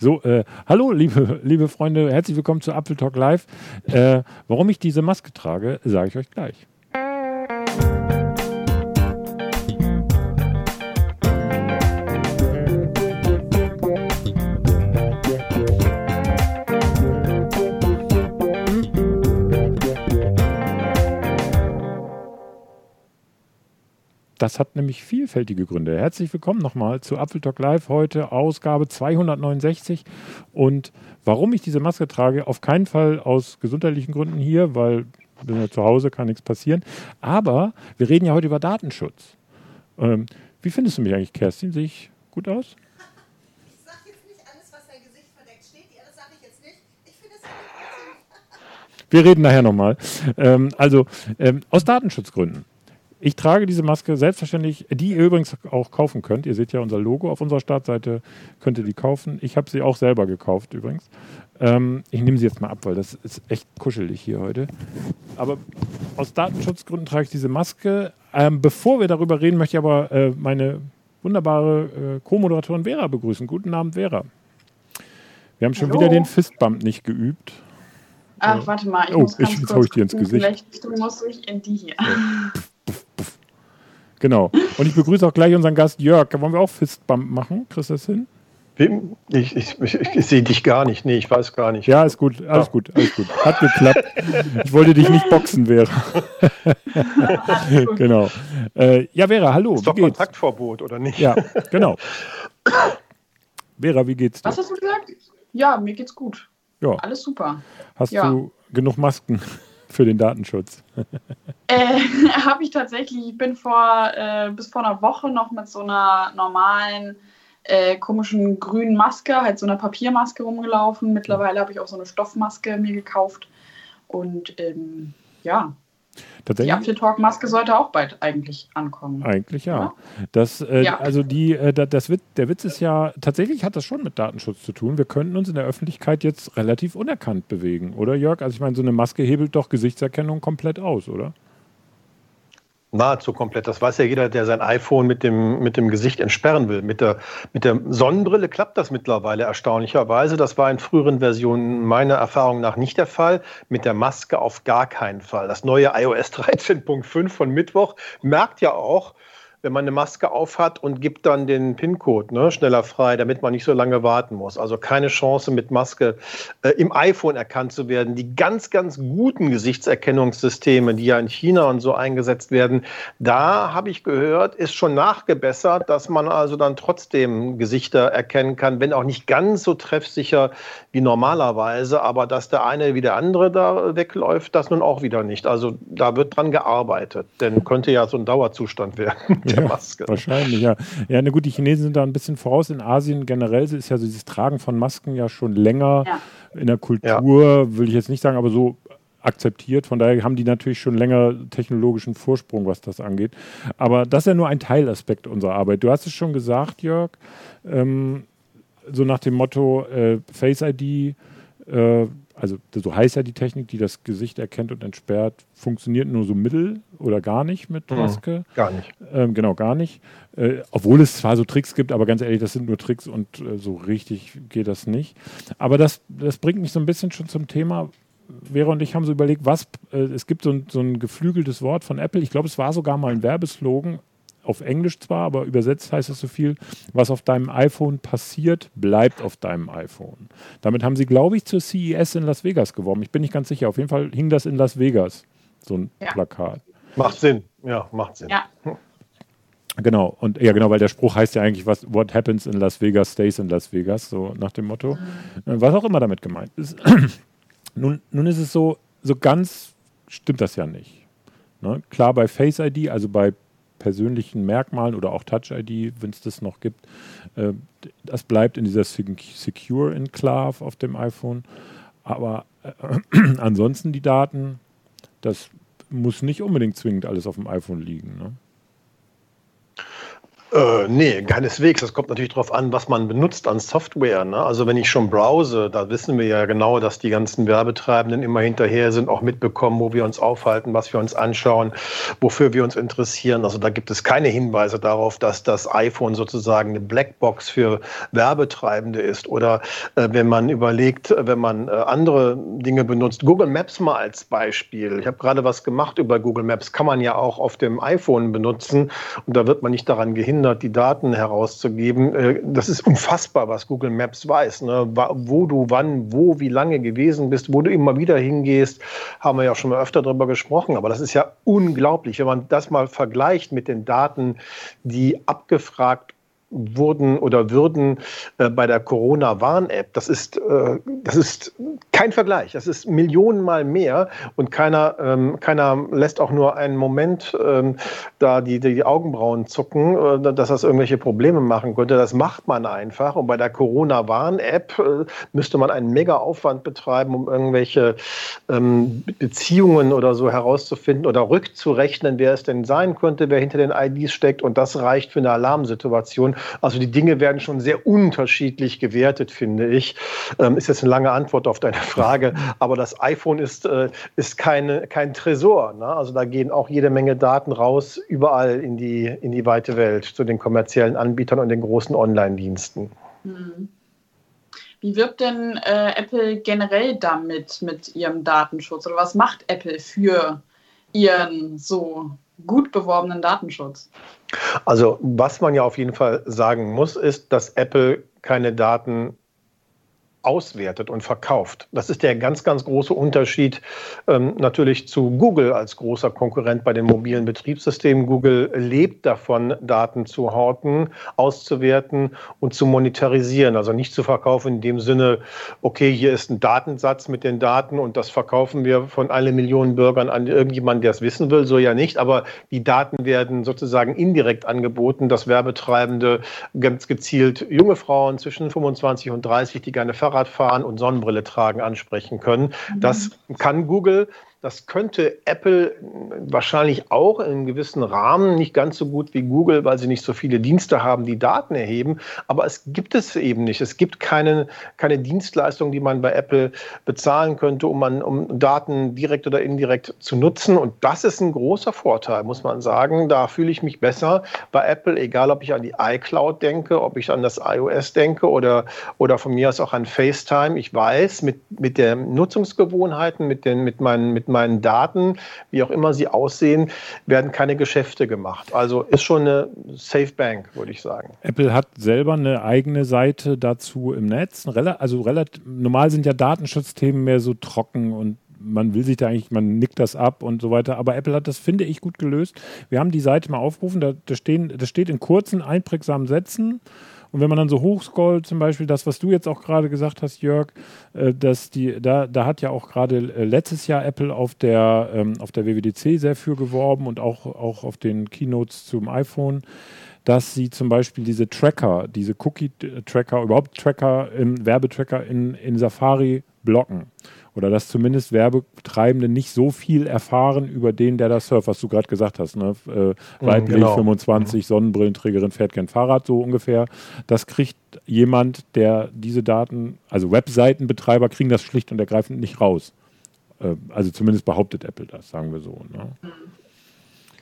so, äh, hallo, liebe, liebe Freunde, herzlich willkommen zu Apple Talk Live. Äh, warum ich diese Maske trage, sage ich euch gleich. Das hat nämlich vielfältige Gründe. Herzlich willkommen nochmal zu Apple Talk Live heute, Ausgabe 269. Und warum ich diese Maske trage, auf keinen Fall aus gesundheitlichen Gründen hier, weil bin ja zu Hause, kann nichts passieren. Aber wir reden ja heute über Datenschutz. Ähm, wie findest du mich eigentlich, Kerstin? Sehe ich gut aus? Ich sage jetzt nicht alles, was dein Gesicht verdeckt steht. Das sage ich jetzt nicht. Ich finde es Wir reden nachher nochmal. Ähm, also, ähm, aus Datenschutzgründen. Ich trage diese Maske selbstverständlich, die ihr übrigens auch kaufen könnt. Ihr seht ja unser Logo auf unserer Startseite, könnt ihr die kaufen. Ich habe sie auch selber gekauft übrigens. Ähm, ich nehme sie jetzt mal ab, weil das ist echt kuschelig hier heute. Aber aus Datenschutzgründen trage ich diese Maske. Ähm, bevor wir darüber reden, möchte ich aber äh, meine wunderbare äh, Co-Moderatorin Vera begrüßen. Guten Abend, Vera. Wir haben schon Hallo. wieder den Fistbump nicht geübt. Ach, warte mal, ich oh, muss ganz ich, jetzt kurz ich dir ins Gesicht. Vielleicht muss ich in die hier. Ja. Genau. Und ich begrüße auch gleich unseren Gast Jörg. Wollen wir auch Fistbump machen? Kriegst du das hin? Ich, ich, ich, ich sehe dich gar nicht. Nee, ich weiß gar nicht. Ja, ist gut. Alles ja. gut. Alles gut. Hat geklappt. Ich wollte dich nicht boxen, Vera. genau. Äh, ja, Vera, hallo. Ist doch geht's? Kontaktverbot, oder nicht? Ja, genau. Vera, wie geht's dir? Was hast du gesagt? Ja, mir geht's gut. Ja. Alles super. Hast ja. du genug Masken? Für den Datenschutz? Äh, Habe ich tatsächlich. Ich bin vor, äh, bis vor einer Woche noch mit so einer normalen, äh, komischen grünen Maske, halt so einer Papiermaske rumgelaufen. Mittlerweile habe ich auch so eine Stoffmaske mir gekauft. Und ähm, ja, die Apfeltalk-Maske sollte auch bald eigentlich ankommen. Eigentlich ja. ja? Das, äh, ja. Also die, äh, das Witz, der Witz ist ja, tatsächlich hat das schon mit Datenschutz zu tun. Wir könnten uns in der Öffentlichkeit jetzt relativ unerkannt bewegen, oder Jörg? Also ich meine, so eine Maske hebelt doch Gesichtserkennung komplett aus, oder? Nahezu komplett. Das weiß ja jeder, der sein iPhone mit dem, mit dem Gesicht entsperren will. Mit der, mit der Sonnenbrille klappt das mittlerweile erstaunlicherweise. Das war in früheren Versionen meiner Erfahrung nach nicht der Fall. Mit der Maske auf gar keinen Fall. Das neue iOS 13.5 von Mittwoch merkt ja auch, wenn man eine Maske aufhat und gibt dann den PIN-Code ne, schneller frei, damit man nicht so lange warten muss. Also keine Chance mit Maske äh, im iPhone erkannt zu werden. Die ganz, ganz guten Gesichtserkennungssysteme, die ja in China und so eingesetzt werden, da habe ich gehört, ist schon nachgebessert, dass man also dann trotzdem Gesichter erkennen kann, wenn auch nicht ganz so treffsicher wie normalerweise, aber dass der eine wie der andere da wegläuft, das nun auch wieder nicht. Also da wird dran gearbeitet, denn könnte ja so ein Dauerzustand werden der ja, Maske. Wahrscheinlich, ja. Ja, na gut, die Chinesen sind da ein bisschen voraus. In Asien generell ist ja so dieses Tragen von Masken ja schon länger ja. in der Kultur, ja. will ich jetzt nicht sagen, aber so akzeptiert. Von daher haben die natürlich schon länger technologischen Vorsprung, was das angeht. Aber das ist ja nur ein Teilaspekt unserer Arbeit. Du hast es schon gesagt, Jörg, ähm, so nach dem Motto äh, Face ID, äh, also so heißt ja die Technik, die das Gesicht erkennt und entsperrt, funktioniert nur so mittel oder gar nicht mit mhm. Maske. Mhm, gar nicht. Ähm, genau, gar nicht. Äh, obwohl es zwar so Tricks gibt, aber ganz ehrlich, das sind nur Tricks und äh, so richtig geht das nicht. Aber das, das bringt mich so ein bisschen schon zum Thema. Vera und ich haben so überlegt, was, äh, es gibt so ein, so ein geflügeltes Wort von Apple. Ich glaube, es war sogar mal ein Werbeslogan, auf Englisch zwar, aber übersetzt heißt es so viel, was auf deinem iPhone passiert, bleibt auf deinem iPhone. Damit haben sie, glaube ich, zur CES in Las Vegas geworben. Ich bin nicht ganz sicher. Auf jeden Fall hing das in Las Vegas, so ein ja. Plakat. Macht Sinn, ja, macht Sinn. Ja. Genau, und ja, genau, weil der Spruch heißt ja eigentlich, was, what happens in Las Vegas stays in Las Vegas, so nach dem Motto. Mhm. Was auch immer damit gemeint ist. nun, nun ist es so, so ganz stimmt das ja nicht. Ne? Klar, bei Face ID, also bei persönlichen Merkmalen oder auch Touch-ID, wenn es das noch gibt. Äh, das bleibt in dieser Secure Enclave auf dem iPhone. Aber äh, ansonsten die Daten, das muss nicht unbedingt zwingend alles auf dem iPhone liegen. Ne? Äh, nee, keineswegs. Das kommt natürlich darauf an, was man benutzt an Software. Ne? Also wenn ich schon browse, da wissen wir ja genau, dass die ganzen Werbetreibenden immer hinterher sind, auch mitbekommen, wo wir uns aufhalten, was wir uns anschauen, wofür wir uns interessieren. Also da gibt es keine Hinweise darauf, dass das iPhone sozusagen eine Blackbox für Werbetreibende ist. Oder äh, wenn man überlegt, wenn man äh, andere Dinge benutzt, Google Maps mal als Beispiel. Ich habe gerade was gemacht über Google Maps, kann man ja auch auf dem iPhone benutzen und da wird man nicht daran gehindert verhindert, die Daten herauszugeben. Äh, das ist unfassbar, was Google Maps weiß. Ne? Wo du wann, wo, wie lange gewesen bist, wo du immer wieder hingehst, haben wir ja schon mal öfter darüber gesprochen. Aber das ist ja unglaublich, wenn man das mal vergleicht mit den Daten, die abgefragt wurden oder würden äh, bei der Corona-Warn-App. Das ist, äh, das ist kein Vergleich. Das ist Millionenmal mehr und keiner, ähm, keiner lässt auch nur einen Moment ähm, da die, die Augenbrauen zucken, äh, dass das irgendwelche Probleme machen könnte. Das macht man einfach. Und bei der Corona-Warn-App äh, müsste man einen Mega-Aufwand betreiben, um irgendwelche ähm, Beziehungen oder so herauszufinden oder rückzurechnen, wer es denn sein könnte, wer hinter den IDs steckt. Und das reicht für eine Alarmsituation. Also die Dinge werden schon sehr unterschiedlich gewertet, finde ich. Ähm, ist jetzt eine lange Antwort auf deine Frage, aber das iPhone ist, äh, ist keine, kein Tresor. Ne? Also da gehen auch jede Menge Daten raus, überall in die, in die weite Welt, zu den kommerziellen Anbietern und den großen Online-Diensten. Hm. Wie wirkt denn äh, Apple generell damit mit ihrem Datenschutz? Oder was macht Apple für ihren so gut beworbenen Datenschutz? Also was man ja auf jeden Fall sagen muss, ist, dass Apple keine Daten auswertet und verkauft. Das ist der ganz, ganz große Unterschied ähm, natürlich zu Google als großer Konkurrent bei den mobilen Betriebssystemen. Google lebt davon, Daten zu horten, auszuwerten und zu monetarisieren. Also nicht zu verkaufen in dem Sinne, okay, hier ist ein Datensatz mit den Daten und das verkaufen wir von alle Millionen Bürgern an irgendjemanden, der es wissen will. So ja nicht, aber die Daten werden sozusagen indirekt angeboten, dass Werbetreibende ganz gezielt junge Frauen zwischen 25 und 30, die gerne Fahrradfahren und Sonnenbrille tragen ansprechen können. Das mhm. kann Google das könnte Apple wahrscheinlich auch in einem gewissen Rahmen, nicht ganz so gut wie Google, weil sie nicht so viele Dienste haben, die Daten erheben. Aber es gibt es eben nicht. Es gibt keine, keine Dienstleistung, die man bei Apple bezahlen könnte, um, man, um Daten direkt oder indirekt zu nutzen. Und das ist ein großer Vorteil, muss man sagen. Da fühle ich mich besser bei Apple, egal ob ich an die iCloud denke, ob ich an das iOS denke oder, oder von mir aus auch an FaceTime. Ich weiß, mit, mit den Nutzungsgewohnheiten, mit, den, mit meinen mit meinen Daten, wie auch immer sie aussehen, werden keine Geschäfte gemacht. Also ist schon eine Safe Bank, würde ich sagen. Apple hat selber eine eigene Seite dazu im Netz. Also relativ, normal sind ja Datenschutzthemen mehr so trocken und man will sich da eigentlich, man nickt das ab und so weiter. Aber Apple hat das, finde ich, gut gelöst. Wir haben die Seite mal aufgerufen, da, da, stehen, das steht in kurzen, einprägsamen Sätzen. Und wenn man dann so hochscrollt, zum Beispiel das, was du jetzt auch gerade gesagt hast, Jörg, äh, dass die, da, da hat ja auch gerade äh, letztes Jahr Apple auf der, ähm, auf der WWDC sehr für geworben und auch, auch auf den Keynotes zum iPhone dass sie zum Beispiel diese Tracker, diese Cookie-Tracker, überhaupt Tracker, im Werbetracker in, in Safari blocken oder dass zumindest Werbetreibende nicht so viel erfahren über den, der da surft, was du gerade gesagt hast. Ne? Äh, weiblich, genau. 25, Sonnenbrillenträgerin, fährt kein Fahrrad, so ungefähr. Das kriegt jemand, der diese Daten, also Webseitenbetreiber kriegen das schlicht und ergreifend nicht raus. Äh, also zumindest behauptet Apple das, sagen wir so. Ne?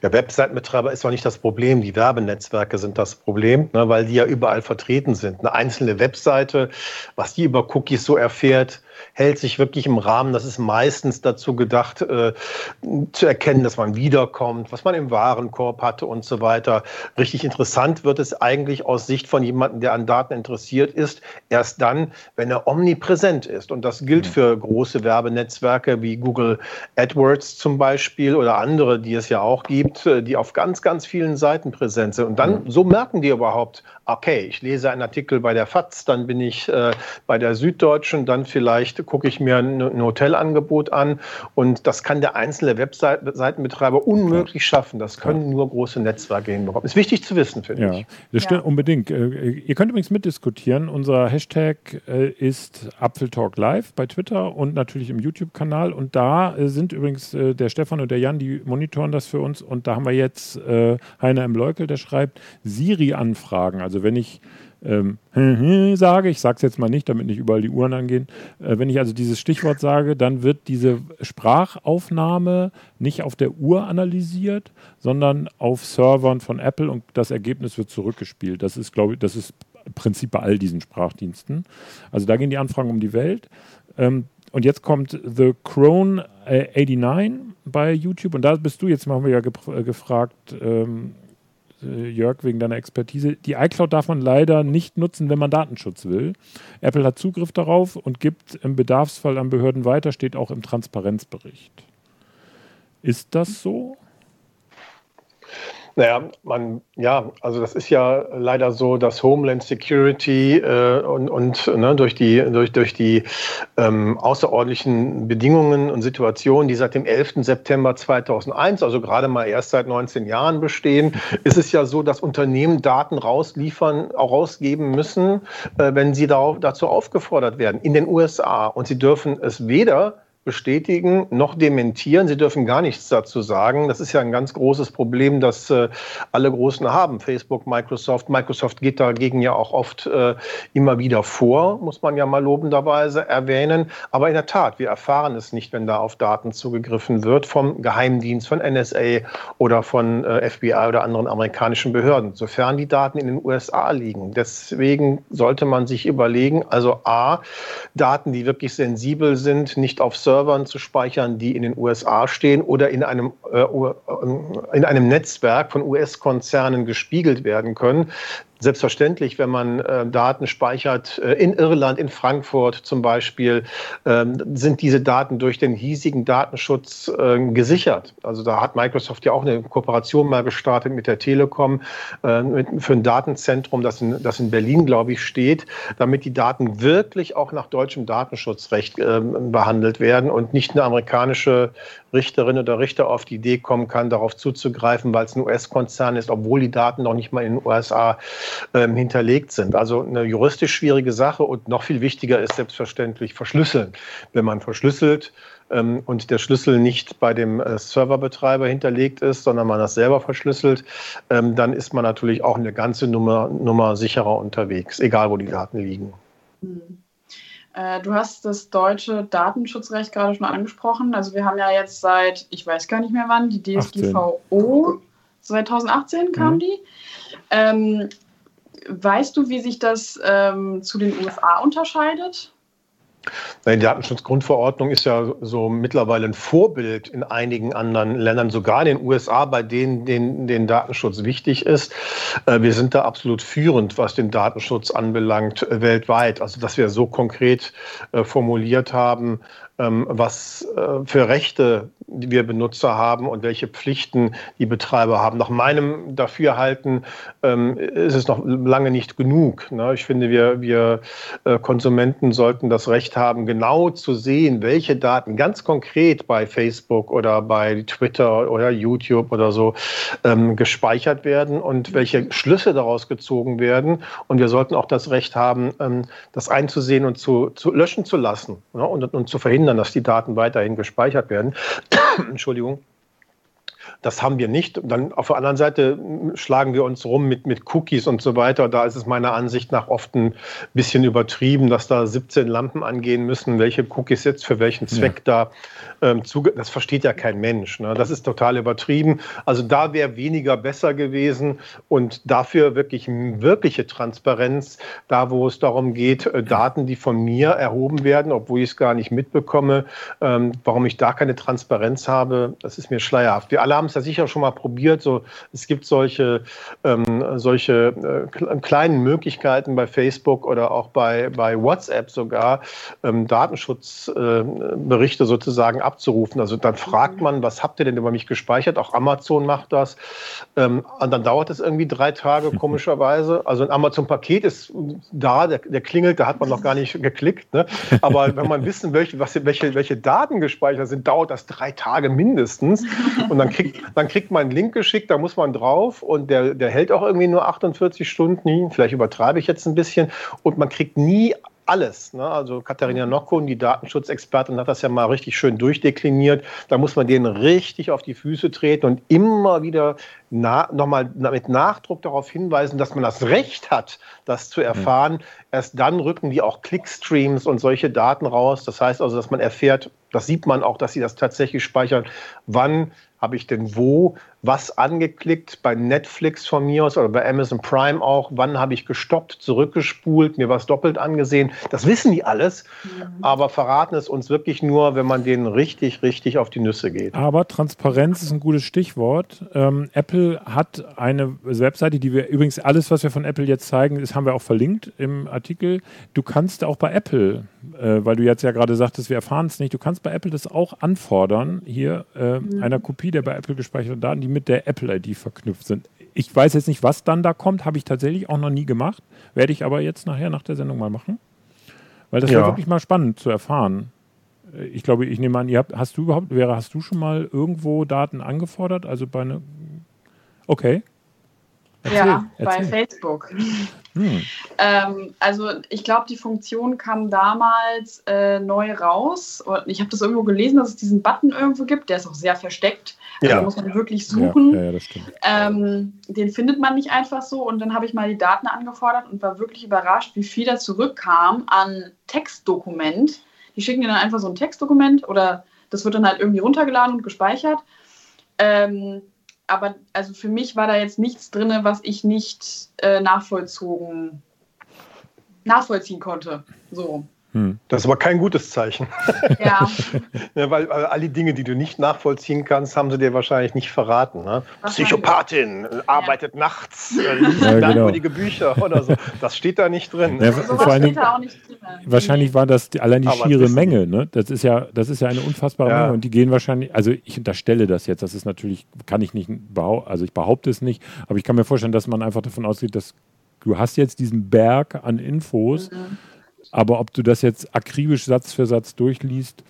Der Webseitenbetreiber ist doch nicht das Problem, die Werbenetzwerke sind das Problem, ne, weil die ja überall vertreten sind. Eine einzelne Webseite, was die über Cookies so erfährt, hält sich wirklich im Rahmen. Das ist meistens dazu gedacht, äh, zu erkennen, dass man wiederkommt, was man im Warenkorb hatte und so weiter. Richtig interessant wird es eigentlich aus Sicht von jemandem, der an Daten interessiert ist, erst dann, wenn er omnipräsent ist. Und das gilt für große Werbenetzwerke wie Google AdWords zum Beispiel oder andere, die es ja auch gibt, äh, die auf ganz, ganz vielen Seiten präsent sind. Und dann, so merken die überhaupt, okay, ich lese einen Artikel bei der FAZ, dann bin ich äh, bei der Süddeutschen, dann vielleicht vielleicht gucke ich mir ein, ein Hotelangebot an und das kann der einzelne Webseitenbetreiber unmöglich schaffen. Das können nur große Netzwerke hinbekommen. Ist wichtig zu wissen, finde ja, ich. Das stimmt ja. unbedingt. Äh, ihr könnt übrigens mitdiskutieren. Unser Hashtag äh, ist Apfeltalk Live bei Twitter und natürlich im YouTube-Kanal. Und da äh, sind übrigens der Stefan und der Jan, die monitoren das für uns. Und da haben wir jetzt Heiner M. Leukel, der schreibt Siri-Anfragen. Also wenn ich ähm, sage, ich sage es jetzt mal nicht, damit nicht überall die Uhren angehen, äh, wenn ich also dieses Stichwort sage, dann wird diese Sprachaufnahme nicht auf der Uhr analysiert, sondern auf Servern von Apple und das Ergebnis wird zurückgespielt. Das ist, glaube ich, das ist Prinzip bei all diesen Sprachdiensten. Also da gehen die Anfragen um die Welt. Ähm, und jetzt kommt The Crone äh, 89 bei YouTube und da bist du, jetzt machen wir ja äh, gefragt, ähm, äh, Jörg, wegen deiner Expertise. Die iCloud darf man leider nicht nutzen, wenn man Datenschutz will. Apple hat Zugriff darauf und gibt im Bedarfsfall an Behörden weiter, steht auch im Transparenzbericht. Ist das so? Naja, man, ja, also das ist ja leider so, dass Homeland Security äh, und, und ne, durch die, durch, durch die ähm, außerordentlichen Bedingungen und Situationen, die seit dem 11. September 2001, also gerade mal erst seit 19 Jahren bestehen, ist es ja so, dass Unternehmen Daten rausliefern, auch rausgeben müssen, äh, wenn sie darauf, dazu aufgefordert werden, in den USA. Und sie dürfen es weder bestätigen noch dementieren. Sie dürfen gar nichts dazu sagen. Das ist ja ein ganz großes Problem, das äh, alle Großen haben. Facebook, Microsoft. Microsoft geht dagegen ja auch oft äh, immer wieder vor, muss man ja mal lobenderweise erwähnen. Aber in der Tat, wir erfahren es nicht, wenn da auf Daten zugegriffen wird vom Geheimdienst, von NSA oder von äh, FBI oder anderen amerikanischen Behörden, sofern die Daten in den USA liegen. Deswegen sollte man sich überlegen, also A, Daten, die wirklich sensibel sind, nicht auf Servern zu speichern, die in den USA stehen oder in einem, äh, in einem Netzwerk von US-Konzernen gespiegelt werden können. Selbstverständlich, wenn man äh, Daten speichert äh, in Irland, in Frankfurt zum Beispiel, ähm, sind diese Daten durch den hiesigen Datenschutz äh, gesichert. Also da hat Microsoft ja auch eine Kooperation mal gestartet mit der Telekom äh, mit, für ein Datenzentrum, das in, das in Berlin, glaube ich, steht, damit die Daten wirklich auch nach deutschem Datenschutzrecht ähm, behandelt werden und nicht eine amerikanische Richterin oder Richter auf die Idee kommen kann, darauf zuzugreifen, weil es ein US-Konzern ist, obwohl die Daten noch nicht mal in den USA ähm, hinterlegt sind. Also eine juristisch schwierige Sache und noch viel wichtiger ist selbstverständlich verschlüsseln. Wenn man verschlüsselt, ähm, und der Schlüssel nicht bei dem äh, Serverbetreiber hinterlegt ist, sondern man das selber verschlüsselt, ähm, dann ist man natürlich auch eine ganze Nummer, Nummer sicherer unterwegs, egal wo die Daten liegen. Mhm. Äh, du hast das deutsche Datenschutzrecht gerade schon angesprochen. Also wir haben ja jetzt seit, ich weiß gar nicht mehr wann, die DSGVO 18. 2018 kam mhm. die. Ähm, weißt du, wie sich das ähm, zu den USA unterscheidet? Die Datenschutzgrundverordnung ist ja so mittlerweile ein Vorbild in einigen anderen Ländern, sogar in den USA, bei denen den, den Datenschutz wichtig ist. Äh, wir sind da absolut führend, was den Datenschutz anbelangt, weltweit. Also, dass wir so konkret äh, formuliert haben, was äh, für Rechte wir Benutzer haben und welche Pflichten die Betreiber haben. Nach meinem Dafürhalten ähm, ist es noch lange nicht genug. Ne? Ich finde, wir, wir äh, Konsumenten sollten das Recht haben, genau zu sehen, welche Daten ganz konkret bei Facebook oder bei Twitter oder YouTube oder so ähm, gespeichert werden und welche Schlüsse daraus gezogen werden. Und wir sollten auch das Recht haben, ähm, das einzusehen und zu, zu löschen zu lassen ne? und, und zu verhindern, dass die Daten weiterhin gespeichert werden. Entschuldigung. Das haben wir nicht. Dann auf der anderen Seite schlagen wir uns rum mit, mit Cookies und so weiter. Da ist es meiner Ansicht nach oft ein bisschen übertrieben, dass da 17 Lampen angehen müssen, welche Cookies jetzt für welchen Zweck ja. da ähm, zuge. Das versteht ja kein Mensch. Ne? Das ist total übertrieben. Also da wäre weniger besser gewesen und dafür wirklich wirkliche Transparenz, da wo es darum geht, äh, Daten, die von mir erhoben werden, obwohl ich es gar nicht mitbekomme, ähm, warum ich da keine Transparenz habe, das ist mir schleierhaft. Wir alle haben es ja sicher schon mal probiert. So, es gibt solche, ähm, solche äh, kleinen Möglichkeiten bei Facebook oder auch bei, bei WhatsApp sogar, ähm, Datenschutzberichte äh, sozusagen abzurufen. Also dann fragt man, was habt ihr denn über mich gespeichert? Auch Amazon macht das. Ähm, und dann dauert es irgendwie drei Tage, komischerweise. Also ein Amazon-Paket ist da, der, der, klingelt, da hat man noch gar nicht geklickt. Ne? Aber wenn man wissen möchte, was, welche, welche Daten gespeichert sind, dauert das drei Tage mindestens. Und dann kriegt, dann kriegt man einen Link geschickt, da muss man drauf und der, der hält auch irgendwie nur 48 Stunden. Vielleicht übertreibe ich jetzt ein bisschen. Und man kriegt nie alles. Ne? Also Katharina mhm. Nockun, die Datenschutzexpertin, hat das ja mal richtig schön durchdekliniert. Da muss man denen richtig auf die Füße treten und immer wieder na, nochmal mit Nachdruck darauf hinweisen, dass man das Recht hat, das zu erfahren. Mhm. Erst dann rücken die auch Clickstreams und solche Daten raus. Das heißt also, dass man erfährt, das sieht man auch, dass sie das tatsächlich speichern, wann habe ich denn wo was angeklickt, bei Netflix von mir aus oder bei Amazon Prime auch, wann habe ich gestoppt, zurückgespult, mir was doppelt angesehen. Das wissen die alles, mhm. aber verraten es uns wirklich nur, wenn man denen richtig, richtig auf die Nüsse geht. Aber Transparenz ist ein gutes Stichwort. Ähm, Apple hat eine Webseite, die wir übrigens alles, was wir von Apple jetzt zeigen, das haben wir auch verlinkt im Artikel. Du kannst auch bei Apple, äh, weil du jetzt ja gerade sagtest, wir erfahren es nicht, du kannst bei Apple das auch anfordern, hier äh, mhm. einer Kopie der bei Apple gespeicherten Daten, die mit der Apple-ID verknüpft sind. Ich weiß jetzt nicht, was dann da kommt, habe ich tatsächlich auch noch nie gemacht, werde ich aber jetzt nachher nach der Sendung mal machen, weil das ja. wäre wirklich mal spannend zu erfahren. Äh, ich glaube, ich nehme an, ihr habt, hast du überhaupt, wäre, hast du schon mal irgendwo Daten angefordert? Also bei einer, okay. Erzähl, ja, erzähl. bei Facebook. Hm. Ähm, also ich glaube, die Funktion kam damals äh, neu raus. Und ich habe das irgendwo gelesen, dass es diesen Button irgendwo gibt. Der ist auch sehr versteckt. Also ja. muss man wirklich suchen. Ja, ja, das stimmt. Ähm, den findet man nicht einfach so. Und dann habe ich mal die Daten angefordert und war wirklich überrascht, wie viel da zurückkam an Textdokument. Die schicken dir dann einfach so ein Textdokument oder das wird dann halt irgendwie runtergeladen und gespeichert. Ähm, aber also für mich war da jetzt nichts drin, was ich nicht äh, nachvollzogen, nachvollziehen konnte. So. Hm. Das ist aber kein gutes Zeichen. Ja. ja weil, weil all die Dinge, die du nicht nachvollziehen kannst, haben sie dir wahrscheinlich nicht verraten. Ne? Psychopathin, ja. arbeitet nachts, äh, liest ja, merkwürdige genau. Bücher oder so. Das steht da nicht drin. Ja, so vor allen Dingen, wahrscheinlich war das die, allein die aber schiere Menge. Ne? Das, ist ja, das ist ja eine unfassbare Menge. Und die gehen wahrscheinlich, also ich unterstelle das jetzt, das ist natürlich, kann ich nicht behaupten, also ich behaupte es nicht, aber ich kann mir vorstellen, dass man einfach davon ausgeht, dass du hast jetzt diesen Berg an Infos. Mhm aber ob du das jetzt akribisch Satz für Satz durchliest,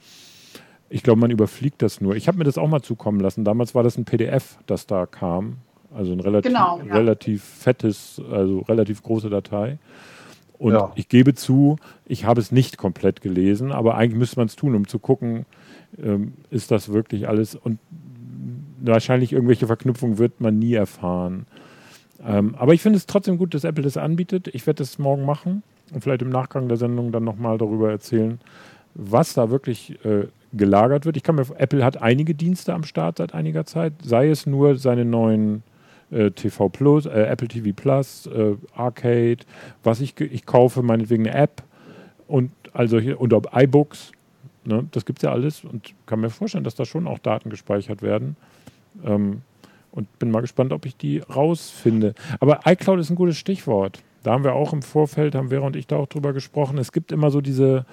ich glaube, man überfliegt das nur. Ich habe mir das auch mal zukommen lassen. Damals war das ein PDF, das da kam. Also ein relativ, genau, ja. relativ fettes, also relativ große Datei. Und ja. ich gebe zu, ich habe es nicht komplett gelesen, aber eigentlich müsste man es tun, um zu gucken, ähm, ist das wirklich alles. Und wahrscheinlich irgendwelche Verknüpfungen wird man nie erfahren. Ähm, aber ich finde es trotzdem gut, dass Apple das anbietet. Ich werde das morgen machen und vielleicht im Nachgang der Sendung dann nochmal darüber erzählen, was da wirklich äh, gelagert wird. Ich kann mir, Apple hat einige Dienste am Start seit einiger Zeit, sei es nur seine neuen äh, TV Plus, äh, Apple TV Plus, äh, Arcade, was ich, ich kaufe, meinetwegen eine App und also hier, und ob iBooks, ne, das es ja alles und kann mir vorstellen, dass da schon auch Daten gespeichert werden. Ähm, und bin mal gespannt, ob ich die rausfinde. Aber iCloud ist ein gutes Stichwort. Da haben wir auch im Vorfeld, haben Vera und ich da auch drüber gesprochen. Es gibt immer so diese,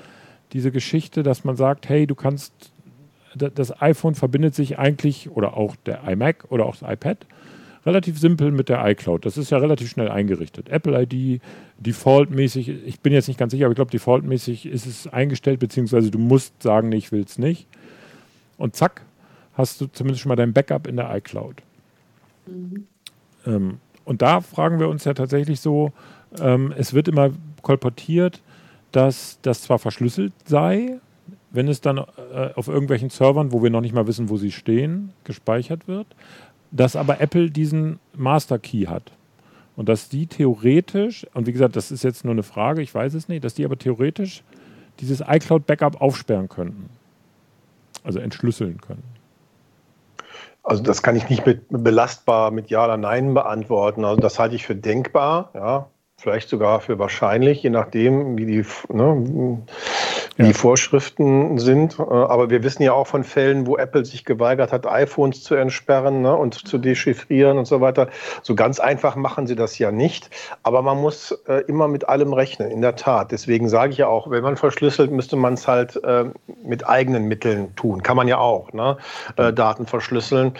diese Geschichte, dass man sagt, hey, du kannst, das iPhone verbindet sich eigentlich, oder auch der iMac oder auch das iPad, relativ simpel mit der iCloud. Das ist ja relativ schnell eingerichtet. Apple ID, defaultmäßig, ich bin jetzt nicht ganz sicher, aber ich glaube, defaultmäßig ist es eingestellt, beziehungsweise du musst sagen, ich will es nicht. Und zack, hast du zumindest schon mal dein Backup in der iCloud. Mhm. Ähm, und da fragen wir uns ja tatsächlich so, ähm, es wird immer kolportiert, dass das zwar verschlüsselt sei, wenn es dann äh, auf irgendwelchen Servern, wo wir noch nicht mal wissen, wo sie stehen, gespeichert wird, dass aber Apple diesen Master Key hat. Und dass die theoretisch, und wie gesagt, das ist jetzt nur eine Frage, ich weiß es nicht, dass die aber theoretisch dieses iCloud-Backup aufsperren könnten. Also entschlüsseln können. Also das kann ich nicht mit belastbar mit Ja oder Nein beantworten. Also das halte ich für denkbar, ja, vielleicht sogar für wahrscheinlich, je nachdem, wie die, ne, ja. die Vorschriften sind. Äh, aber wir wissen ja auch von Fällen, wo Apple sich geweigert hat, iPhones zu entsperren ne, und zu dechiffrieren und so weiter. So ganz einfach machen sie das ja nicht. Aber man muss äh, immer mit allem rechnen, in der Tat. Deswegen sage ich ja auch, wenn man verschlüsselt, müsste man es halt äh, mit eigenen Mitteln tun. Kann man ja auch. Ne? Äh, Daten verschlüsseln,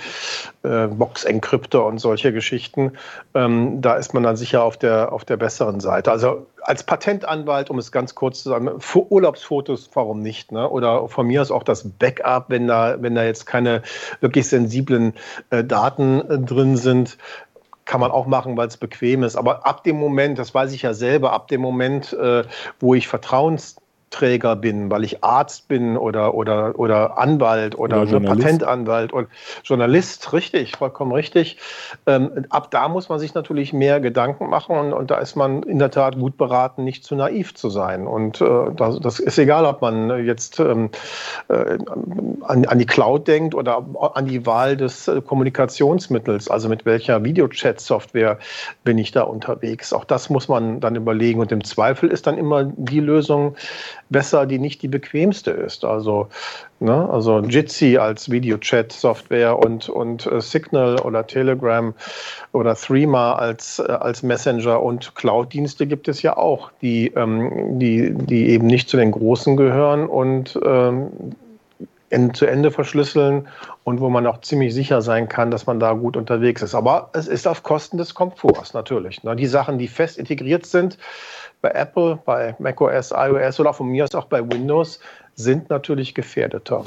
äh, Box-Encryptor und solche Geschichten. Ähm, da ist man dann sicher auf der, auf der besseren Seite. Also als Patentanwalt, um es ganz kurz zu sagen, Urlaubsfotos, warum nicht? Ne? Oder von mir aus auch das Backup, wenn da, wenn da jetzt keine wirklich sensiblen äh, Daten äh, drin sind, kann man auch machen, weil es bequem ist. Aber ab dem Moment, das weiß ich ja selber, ab dem Moment, äh, wo ich Vertrauens Träger bin, weil ich Arzt bin oder, oder, oder Anwalt oder, oder Patentanwalt und Journalist, richtig, vollkommen richtig. Ähm, ab da muss man sich natürlich mehr Gedanken machen und, und, da ist man in der Tat gut beraten, nicht zu naiv zu sein. Und äh, das, das, ist egal, ob man jetzt ähm, äh, an, an, die Cloud denkt oder an die Wahl des äh, Kommunikationsmittels, also mit welcher Videochat-Software bin ich da unterwegs. Auch das muss man dann überlegen und im Zweifel ist dann immer die Lösung, besser, die nicht die bequemste ist. Also, ne, also Jitsi als Videochat-Software und, und äh, Signal oder Telegram oder Threema als, äh, als Messenger und Cloud-Dienste gibt es ja auch, die, ähm, die, die eben nicht zu den Großen gehören und ähm, zu Ende verschlüsseln und wo man auch ziemlich sicher sein kann, dass man da gut unterwegs ist. Aber es ist auf Kosten des Komforts natürlich. Ne? Die Sachen, die fest integriert sind, bei Apple, bei macOS, iOS oder von mir aus auch bei Windows sind natürlich gefährdeter.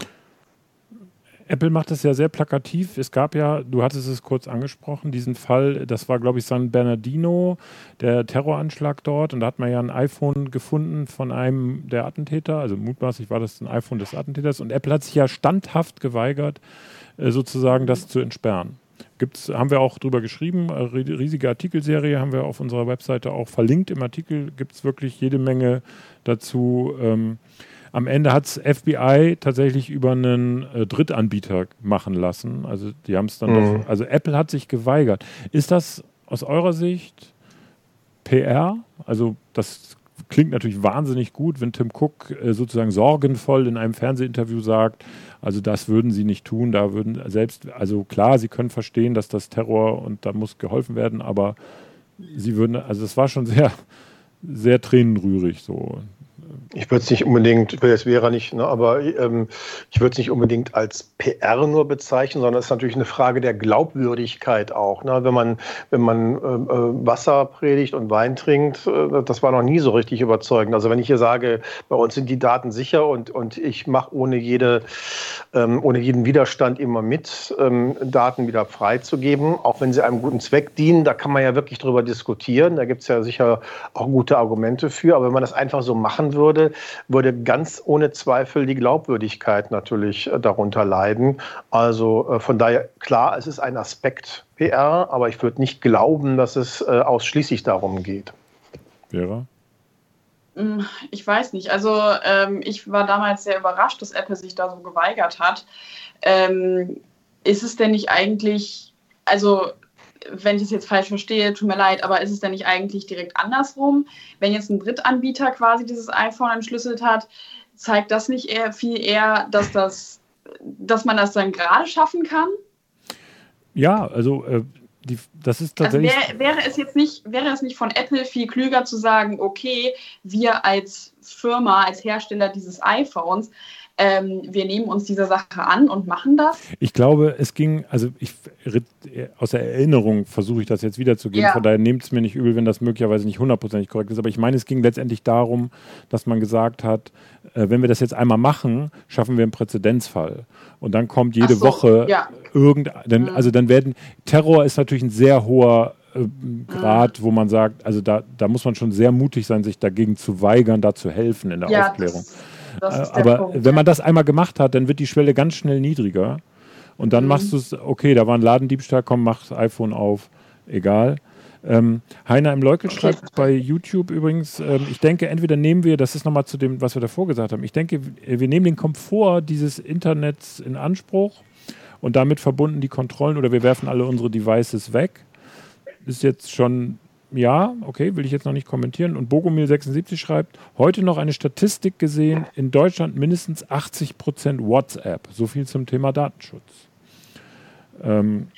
Apple macht es ja sehr plakativ. Es gab ja, du hattest es kurz angesprochen, diesen Fall, das war, glaube ich, San Bernardino, der Terroranschlag dort. Und da hat man ja ein iPhone gefunden von einem der Attentäter. Also mutmaßlich war das ein iPhone des Attentäters. Und Apple hat sich ja standhaft geweigert, äh, sozusagen das zu entsperren. Gibt's, haben wir auch drüber geschrieben, äh, riesige Artikelserie haben wir auf unserer Webseite auch verlinkt. Im Artikel gibt es wirklich jede Menge dazu. Ähm, am Ende hat es FBI tatsächlich über einen äh, Drittanbieter machen lassen. Also die haben es dann mhm. doch, also Apple hat sich geweigert. Ist das aus eurer Sicht PR? Also das klingt natürlich wahnsinnig gut, wenn Tim Cook äh, sozusagen sorgenvoll in einem Fernsehinterview sagt, also das würden sie nicht tun, da würden selbst, also klar, sie können verstehen, dass das Terror und da muss geholfen werden, aber sie würden, also es war schon sehr, sehr tränenrührig so ich würde es nicht unbedingt, es wäre nicht, ne, aber ähm, ich würde es nicht unbedingt als PR nur bezeichnen, sondern es ist natürlich eine Frage der Glaubwürdigkeit auch. Ne? Wenn man, wenn man äh, äh, Wasser predigt und Wein trinkt, äh, das war noch nie so richtig überzeugend. Also wenn ich hier sage, bei uns sind die Daten sicher und, und ich mache ohne jede, ähm, ohne jeden Widerstand immer mit, ähm, Daten wieder freizugeben, auch wenn sie einem guten Zweck dienen, da kann man ja wirklich drüber diskutieren. Da gibt es ja sicher auch gute Argumente für. Aber wenn man das einfach so machen würde, würde, würde ganz ohne Zweifel die Glaubwürdigkeit natürlich äh, darunter leiden. Also äh, von daher, klar, es ist ein Aspekt PR, aber ich würde nicht glauben, dass es äh, ausschließlich darum geht. Vera? Hm, ich weiß nicht. Also ähm, ich war damals sehr überrascht, dass Apple sich da so geweigert hat. Ähm, ist es denn nicht eigentlich, also wenn ich es jetzt falsch verstehe, tut mir leid, aber ist es denn nicht eigentlich direkt andersrum? Wenn jetzt ein Drittanbieter quasi dieses iPhone entschlüsselt hat, zeigt das nicht eher viel eher, dass das, dass man das dann gerade schaffen kann? Ja, also äh, die, das ist also tatsächlich. Also wär, wäre es jetzt nicht, wäre es nicht von Apple viel klüger zu sagen, okay, wir als Firma, als Hersteller dieses iPhones ähm, wir nehmen uns dieser Sache an und machen das? Ich glaube, es ging, also ich, aus der Erinnerung versuche ich das jetzt wiederzugeben, ja. von daher nehmt es mir nicht übel, wenn das möglicherweise nicht hundertprozentig korrekt ist, aber ich meine, es ging letztendlich darum, dass man gesagt hat, äh, wenn wir das jetzt einmal machen, schaffen wir einen Präzedenzfall. Und dann kommt jede so, Woche ja. irgendein, mhm. also dann werden, Terror ist natürlich ein sehr hoher äh, Grad, mhm. wo man sagt, also da, da muss man schon sehr mutig sein, sich dagegen zu weigern, da zu helfen in der ja, Aufklärung. Das aber Punkt, wenn man das einmal gemacht hat, dann wird die Schwelle ganz schnell niedriger. Und dann mhm. machst du es, okay, da war ein Ladendiebstahl, komm, mach das iPhone auf, egal. Ähm, Heiner im Leukel schreibt bei YouTube übrigens, ähm, ich denke, entweder nehmen wir, das ist nochmal zu dem, was wir davor gesagt haben, ich denke, wir nehmen den Komfort dieses Internets in Anspruch und damit verbunden die Kontrollen oder wir werfen alle unsere Devices weg. Ist jetzt schon ja, okay, will ich jetzt noch nicht kommentieren. Und Bogomil76 schreibt, heute noch eine Statistik gesehen, in Deutschland mindestens 80 Prozent WhatsApp. So viel zum Thema Datenschutz. Ähm,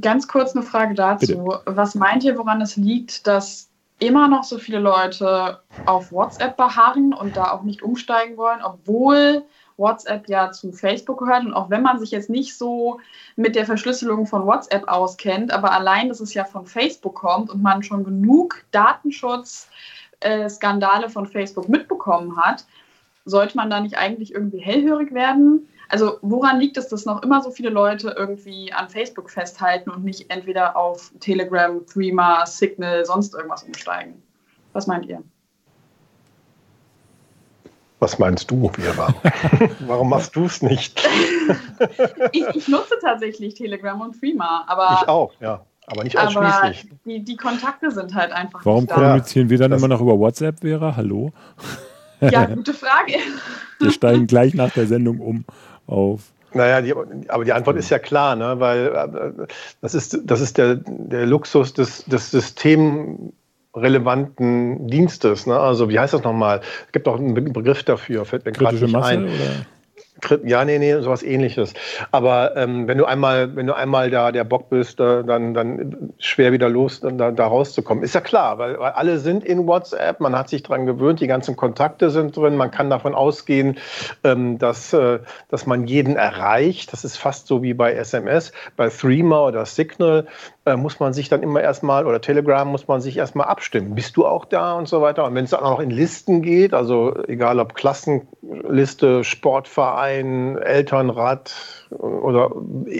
Ganz kurz eine Frage dazu. Bitte. Was meint ihr, woran es liegt, dass immer noch so viele Leute auf WhatsApp beharren und da auch nicht umsteigen wollen, obwohl WhatsApp ja zu Facebook gehört und auch wenn man sich jetzt nicht so mit der Verschlüsselung von WhatsApp auskennt, aber allein, dass es ja von Facebook kommt und man schon genug Datenschutzskandale von Facebook mitbekommen hat, sollte man da nicht eigentlich irgendwie hellhörig werden? Also woran liegt es, dass noch immer so viele Leute irgendwie an Facebook festhalten und nicht entweder auf Telegram, Threema, Signal, sonst irgendwas umsteigen? Was meint ihr? Was meinst du, Vera? Warum machst du es nicht? ich, ich, nutze tatsächlich Telegram und Threema, aber. Ich auch, ja. Aber nicht ausschließlich. Aber die, die Kontakte sind halt einfach. Warum nicht kommunizieren da. wir dann das immer noch über WhatsApp, Vera? Hallo? Ja, gute Frage. Wir steigen gleich nach der Sendung um auf. Naja, die, aber die Antwort ist ja klar, ne? weil äh, das ist, das ist der, der Luxus des, des systemrelevanten Dienstes. Ne? Also wie heißt das nochmal? Es gibt auch einen Begriff dafür, fällt mir gerade nicht Masse, ein. Oder? Ja, nee, nee, sowas ähnliches. Aber ähm, wenn du einmal, wenn du einmal da der Bock bist, äh, dann, dann schwer wieder los, dann da, da rauszukommen. Ist ja klar, weil, weil alle sind in WhatsApp, man hat sich daran gewöhnt, die ganzen Kontakte sind drin, man kann davon ausgehen, ähm, dass, äh, dass man jeden erreicht. Das ist fast so wie bei SMS. Bei Threema oder Signal äh, muss man sich dann immer erstmal, oder Telegram muss man sich erstmal abstimmen. Bist du auch da und so weiter? Und wenn es dann auch noch in Listen geht, also egal ob Klassenliste, Sportverein, Elternrat oder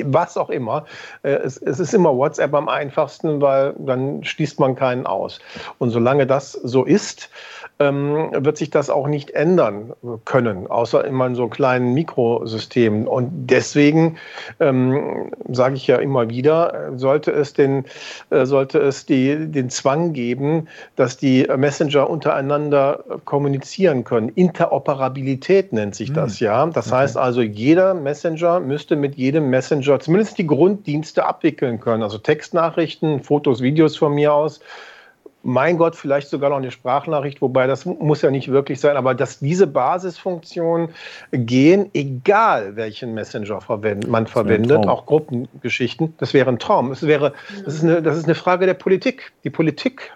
was auch immer, äh, es, es ist immer WhatsApp am einfachsten, weil dann schließt man keinen aus. Und solange das so ist, ähm, wird sich das auch nicht ändern können, außer immer in so kleinen Mikrosystemen. Und deswegen ähm, sage ich ja immer wieder, sollte es, den, äh, sollte es die, den Zwang geben, dass die Messenger untereinander kommunizieren können. Interoperabilität nennt sich das hm. ja. Das okay. heißt also, jeder Messenger müsste mit jedem Messenger zumindest die Grunddienste abwickeln können. Also Textnachrichten, Fotos, Videos von mir aus mein Gott, vielleicht sogar noch eine Sprachnachricht, wobei das muss ja nicht wirklich sein, aber dass diese Basisfunktionen gehen, egal welchen Messenger man verwendet, auch Gruppengeschichten, das wäre ein Traum. Das, wäre, das, ist eine, das ist eine Frage der Politik. Die Politik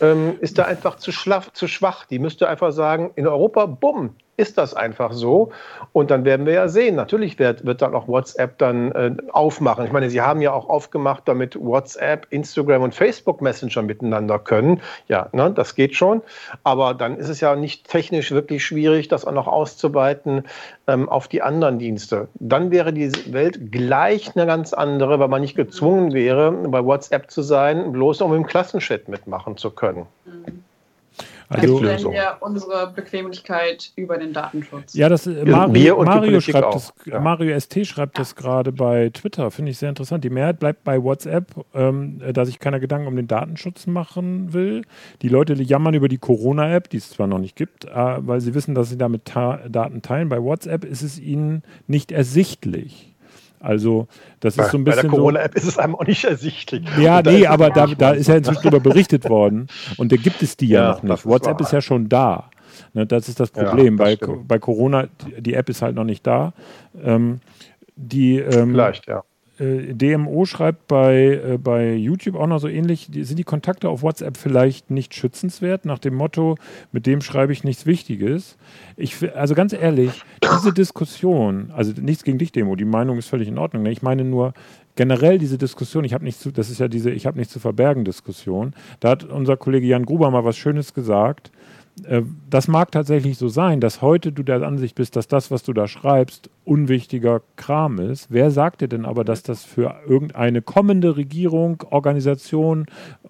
ähm, ist da einfach zu, schlaff, zu schwach. Die müsste einfach sagen, in Europa, bumm, ist das einfach so. Und dann werden wir ja sehen. Natürlich wird, wird dann auch WhatsApp dann äh, aufmachen. Ich meine, Sie haben ja auch aufgemacht, damit WhatsApp, Instagram und Facebook Messenger miteinander können. Ja, ne, das geht schon. Aber dann ist es ja nicht technisch wirklich schwierig, das auch noch auszuweiten ähm, auf die anderen Dienste. Dann wäre die Welt gleich eine ganz andere, weil man nicht gezwungen wäre, bei WhatsApp zu sein, bloß um im Klassenchat mitmachen zu können. Mhm. Also stellen wir unsere Bequemlichkeit über den Datenschutz. Ja, das äh, Mario, Mario schreibt das, ja. Mario ST schreibt das gerade bei Twitter, finde ich sehr interessant. Die Mehrheit bleibt bei WhatsApp, ähm, da sich keiner Gedanken um den Datenschutz machen will. Die Leute jammern über die Corona-App, die es zwar noch nicht gibt, äh, weil sie wissen, dass sie damit Daten teilen. Bei WhatsApp ist es ihnen nicht ersichtlich. Also das ist so ein bisschen. Bei der Corona-App ist es einem auch nicht ersichtlich. Ja, nee, aber da, da ist ja inzwischen darüber berichtet worden. Und da gibt es die ja, ja noch nicht. WhatsApp ist, ist ja schon da. Ne, das ist das Problem. Ja, das bei, bei Corona, die App ist halt noch nicht da. Ähm, die, ähm, Vielleicht, ja. Äh, DMO schreibt bei, äh, bei YouTube auch noch so ähnlich, sind die Kontakte auf WhatsApp vielleicht nicht schützenswert, nach dem Motto, mit dem schreibe ich nichts Wichtiges. Ich, also ganz ehrlich, diese Diskussion, also nichts gegen dich, Demo, die Meinung ist völlig in Ordnung. Ne? Ich meine nur, generell diese Diskussion, ich habe nichts zu, das ist ja diese Ich habe nichts zu verbergen Diskussion, da hat unser Kollege Jan Gruber mal was Schönes gesagt, das mag tatsächlich so sein, dass heute du der Ansicht bist, dass das, was du da schreibst, unwichtiger Kram ist. Wer sagt dir denn aber, dass das für irgendeine kommende Regierung, Organisation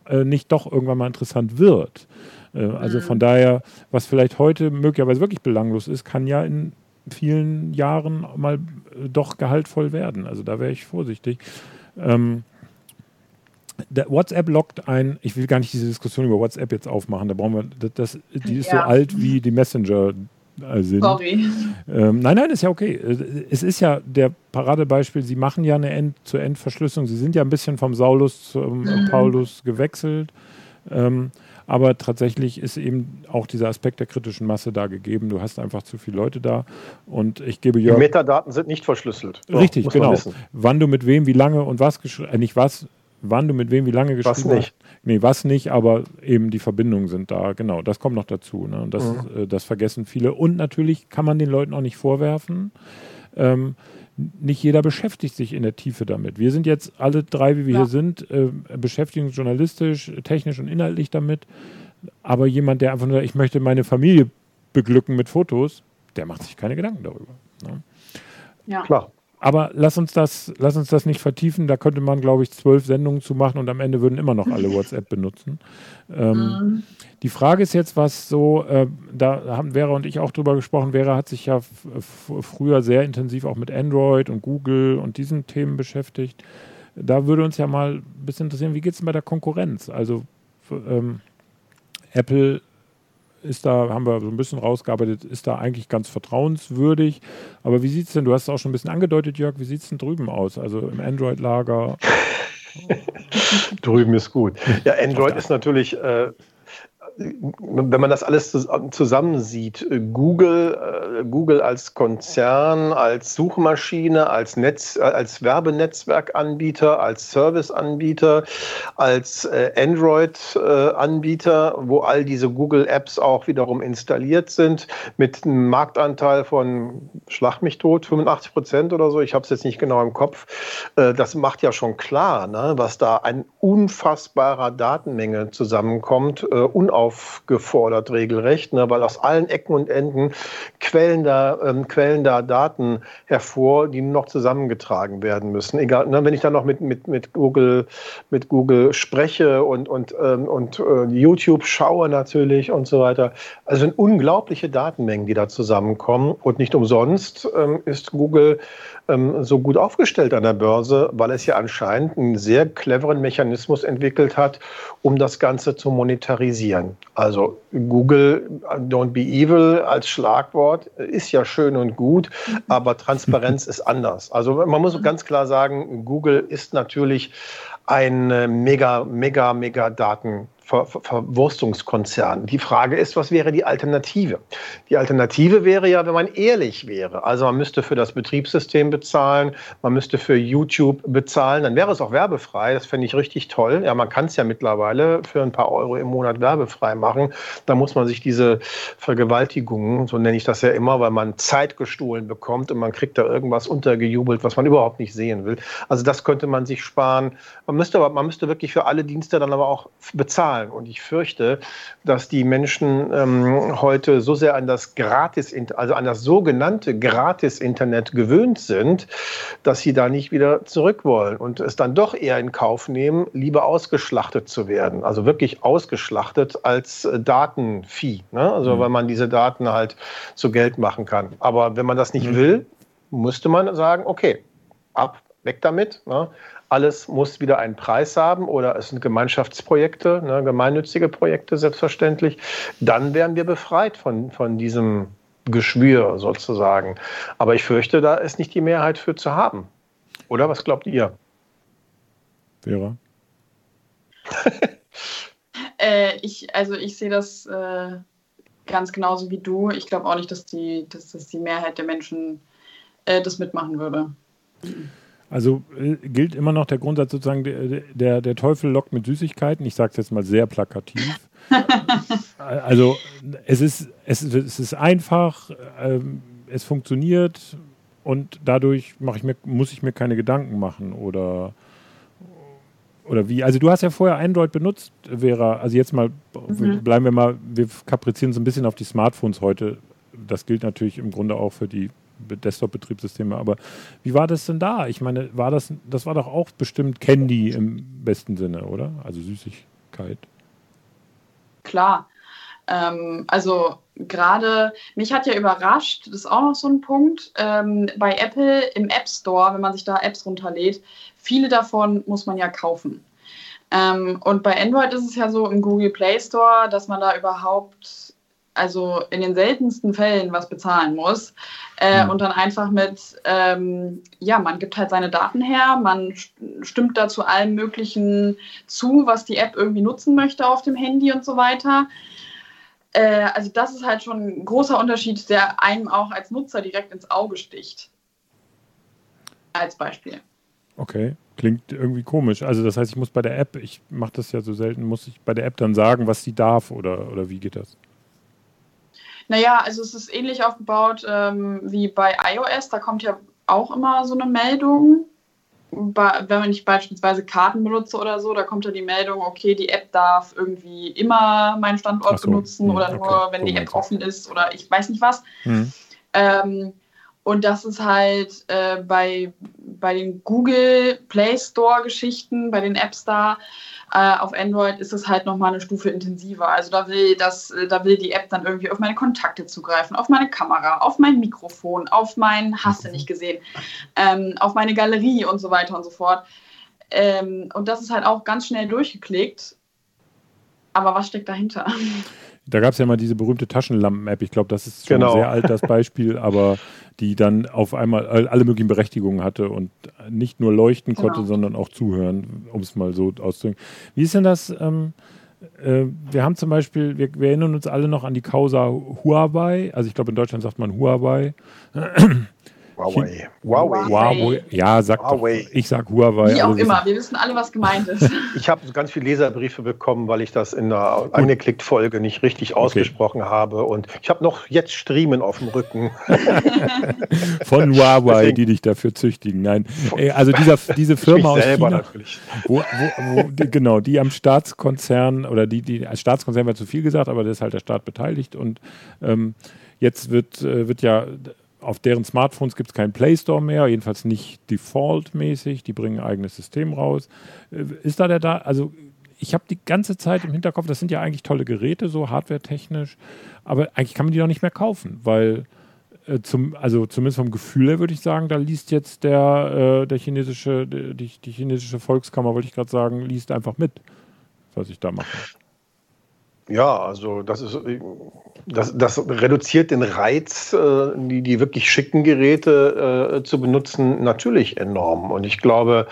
äh, nicht doch irgendwann mal interessant wird? Äh, also von mhm. daher, was vielleicht heute möglicherweise wirklich belanglos ist, kann ja in vielen Jahren mal äh, doch gehaltvoll werden. Also da wäre ich vorsichtig. Ähm, WhatsApp lockt ein, ich will gar nicht diese Diskussion über WhatsApp jetzt aufmachen, da brauchen wir, das, die ist ja. so alt wie die Messenger äh, Sinn. Sorry. Ähm, nein, nein, ist ja okay. Äh, es ist ja der Paradebeispiel, Sie machen ja eine End zur Endverschlüsselung. Sie sind ja ein bisschen vom Saulus zum mhm. Paulus gewechselt. Ähm, aber tatsächlich ist eben auch dieser Aspekt der kritischen Masse da gegeben. Du hast einfach zu viele Leute da. Und ich gebe Jörg. Die Metadaten sind nicht verschlüsselt. Richtig, genau. Wann du mit wem, wie lange und was geschrieben, äh, nicht was, wann du mit wem, wie lange geschrieben hast. Was nicht. Hast. Nee, was nicht, aber eben die Verbindungen sind da. Genau, das kommt noch dazu. Ne? Und das, mhm. äh, das vergessen viele. Und natürlich kann man den Leuten auch nicht vorwerfen. Ähm, nicht jeder beschäftigt sich in der Tiefe damit. Wir sind jetzt alle drei, wie wir ja. hier sind, äh, beschäftigen uns journalistisch, technisch und inhaltlich damit. Aber jemand, der einfach nur, ich möchte meine Familie beglücken mit Fotos, der macht sich keine Gedanken darüber. Ne? Ja. Klar. Aber lass uns das, lass uns das nicht vertiefen. Da könnte man, glaube ich, zwölf Sendungen zu machen und am Ende würden immer noch alle WhatsApp benutzen. Ähm. Die Frage ist jetzt, was so, äh, da haben Vera und ich auch drüber gesprochen. Vera hat sich ja früher sehr intensiv auch mit Android und Google und diesen Themen beschäftigt. Da würde uns ja mal ein bisschen interessieren, wie geht es bei der Konkurrenz? Also ähm, Apple ist da, haben wir so ein bisschen rausgearbeitet, ist da eigentlich ganz vertrauenswürdig. Aber wie sieht es denn, du hast es auch schon ein bisschen angedeutet, Jörg, wie sieht es denn drüben aus? Also im Android-Lager? drüben ist gut. Ja, Android ist natürlich äh, wenn man das alles zusammensieht, äh, Google, äh, Google als Konzern, als Suchmaschine, als Netz, äh, als Werbenetzwerkanbieter, als Serviceanbieter, als Android-Anbieter, wo all diese Google-Apps auch wiederum installiert sind, mit einem Marktanteil von Schlag mich tot, 85 Prozent oder so, ich habe es jetzt nicht genau im Kopf. Das macht ja schon klar, ne, was da an unfassbarer Datenmenge zusammenkommt, unauf aufgefordert, regelrecht, ne, weil aus allen Ecken und Enden quellen da, ähm, quellen da Daten hervor, die noch zusammengetragen werden müssen. Egal, ne, wenn ich dann noch mit, mit, mit, Google, mit Google spreche und, und, ähm, und äh, YouTube schaue natürlich und so weiter. Also sind unglaubliche Datenmengen, die da zusammenkommen. Und nicht umsonst ähm, ist Google ähm, so gut aufgestellt an der Börse, weil es ja anscheinend einen sehr cleveren Mechanismus entwickelt hat, um das Ganze zu monetarisieren. Also Google Don't Be Evil als Schlagwort ist ja schön und gut, aber Transparenz ist anders. Also man muss ganz klar sagen, Google ist natürlich ein mega, mega, mega Daten Ver Ver Verwurstungskonzern. Die Frage ist, was wäre die Alternative? Die Alternative wäre ja, wenn man ehrlich wäre. Also man müsste für das Betriebssystem bezahlen, man müsste für YouTube bezahlen, dann wäre es auch werbefrei. Das fände ich richtig toll. Ja, man kann es ja mittlerweile für ein paar Euro im Monat werbefrei machen. Da muss man sich diese Vergewaltigungen, so nenne ich das ja immer, weil man Zeit gestohlen bekommt und man kriegt da irgendwas untergejubelt, was man überhaupt nicht sehen will. Also das könnte man sich sparen. Man müsste aber, man müsste wirklich für alle Dienste dann aber auch bezahlen zahlen. Und ich fürchte, dass die Menschen ähm, heute so sehr an das Gratis, also an das sogenannte Gratis-Internet gewöhnt sind, dass sie da nicht wieder zurück wollen und es dann doch eher in Kauf nehmen, lieber ausgeschlachtet zu werden. Also wirklich ausgeschlachtet als äh, Datenvieh. Ne? Also mhm. weil man diese Daten halt zu Geld machen kann. Aber wenn man das nicht mhm. will, müsste man sagen, okay, ab, weg damit. Ne? Alles muss wieder einen Preis haben oder es sind Gemeinschaftsprojekte, ne, gemeinnützige Projekte selbstverständlich, dann wären wir befreit von, von diesem Geschwür sozusagen. Aber ich fürchte, da ist nicht die Mehrheit für zu haben. Oder was glaubt ihr? Vera? äh, ich, also ich sehe das äh, ganz genauso wie du. Ich glaube auch nicht, dass die, dass, dass die Mehrheit der Menschen äh, das mitmachen würde. Also äh, gilt immer noch der Grundsatz sozusagen, der, der, der Teufel lockt mit Süßigkeiten. Ich sage es jetzt mal sehr plakativ. also es ist, es, es ist einfach, ähm, es funktioniert und dadurch ich mir, muss ich mir keine Gedanken machen oder, oder wie. Also du hast ja vorher Android benutzt, Vera. Also jetzt mal, mhm. bleiben wir mal, wir kaprizieren so ein bisschen auf die Smartphones heute. Das gilt natürlich im Grunde auch für die Desktop-Betriebssysteme. Aber wie war das denn da? Ich meine, war das, das war doch auch bestimmt Candy im besten Sinne, oder? Also Süßigkeit. Klar. Ähm, also gerade, mich hat ja überrascht, das ist auch noch so ein Punkt, ähm, bei Apple im App Store, wenn man sich da Apps runterlädt, viele davon muss man ja kaufen. Ähm, und bei Android ist es ja so im Google Play Store, dass man da überhaupt also in den seltensten Fällen was bezahlen muss. Äh, mhm. Und dann einfach mit, ähm, ja, man gibt halt seine Daten her, man stimmt da zu allem Möglichen zu, was die App irgendwie nutzen möchte auf dem Handy und so weiter. Äh, also das ist halt schon ein großer Unterschied, der einem auch als Nutzer direkt ins Auge sticht. Als Beispiel. Okay, klingt irgendwie komisch. Also das heißt, ich muss bei der App, ich mache das ja so selten, muss ich bei der App dann sagen, was sie darf oder, oder wie geht das? Naja, also es ist ähnlich aufgebaut ähm, wie bei iOS. Da kommt ja auch immer so eine Meldung. Bei, wenn ich beispielsweise Karten benutze oder so, da kommt ja die Meldung, okay, die App darf irgendwie immer meinen Standort so, benutzen mh, oder okay, nur, wenn die App offen ist oder ich weiß nicht was. Mhm. Ähm, und das ist halt äh, bei, bei den Google Play Store Geschichten, bei den Apps da, äh, auf Android ist es halt nochmal eine Stufe intensiver. Also da will, das, äh, da will die App dann irgendwie auf meine Kontakte zugreifen, auf meine Kamera, auf mein Mikrofon, auf mein Hasse nicht gesehen, ähm, auf meine Galerie und so weiter und so fort. Ähm, und das ist halt auch ganz schnell durchgeklickt. Aber was steckt dahinter? Da gab es ja mal diese berühmte Taschenlampen-App. Ich glaube, das ist schon genau. ein sehr alt, das Beispiel, aber die dann auf einmal alle möglichen Berechtigungen hatte und nicht nur leuchten genau. konnte, sondern auch zuhören, um es mal so auszudrücken. Wie ist denn das? Ähm, äh, wir haben zum Beispiel, wir, wir, erinnern uns alle noch an die Causa Huawei. Also ich glaube, in Deutschland sagt man Huawei. Huawei. Huawei. Huawei. Ja, sag Huawei. Doch, ich sag Huawei. Wie auch also immer, wir wissen alle, was gemeint ist. ich habe ganz viele Leserbriefe bekommen, weil ich das in einer angeklickt-Folge nicht richtig okay. ausgesprochen habe. Und ich habe noch jetzt Striemen auf dem Rücken. Von Huawei, Deswegen. die dich dafür züchtigen. Nein, also dieser, diese Firma aus China, natürlich. Wo, wo, wo, die, genau, die am Staatskonzern oder die, die als Staatskonzern wird zu viel gesagt, aber da ist halt der Staat beteiligt und ähm, Jetzt wird, äh, wird ja auf deren Smartphones gibt es keinen Play Store mehr, jedenfalls nicht default-mäßig. Die bringen ein eigenes System raus. Äh, ist da der da? Also ich habe die ganze Zeit im Hinterkopf, das sind ja eigentlich tolle Geräte, so hardware-technisch, aber eigentlich kann man die doch nicht mehr kaufen, weil äh, zum, also zumindest vom Gefühl her würde ich sagen, da liest jetzt der, äh, der chinesische, die, die chinesische Volkskammer, wollte ich gerade sagen, liest einfach mit, was ich da mache. Ja, also das ist das, das reduziert den Reiz, äh, die, die wirklich schicken Geräte äh, zu benutzen, natürlich enorm. Und ich glaube,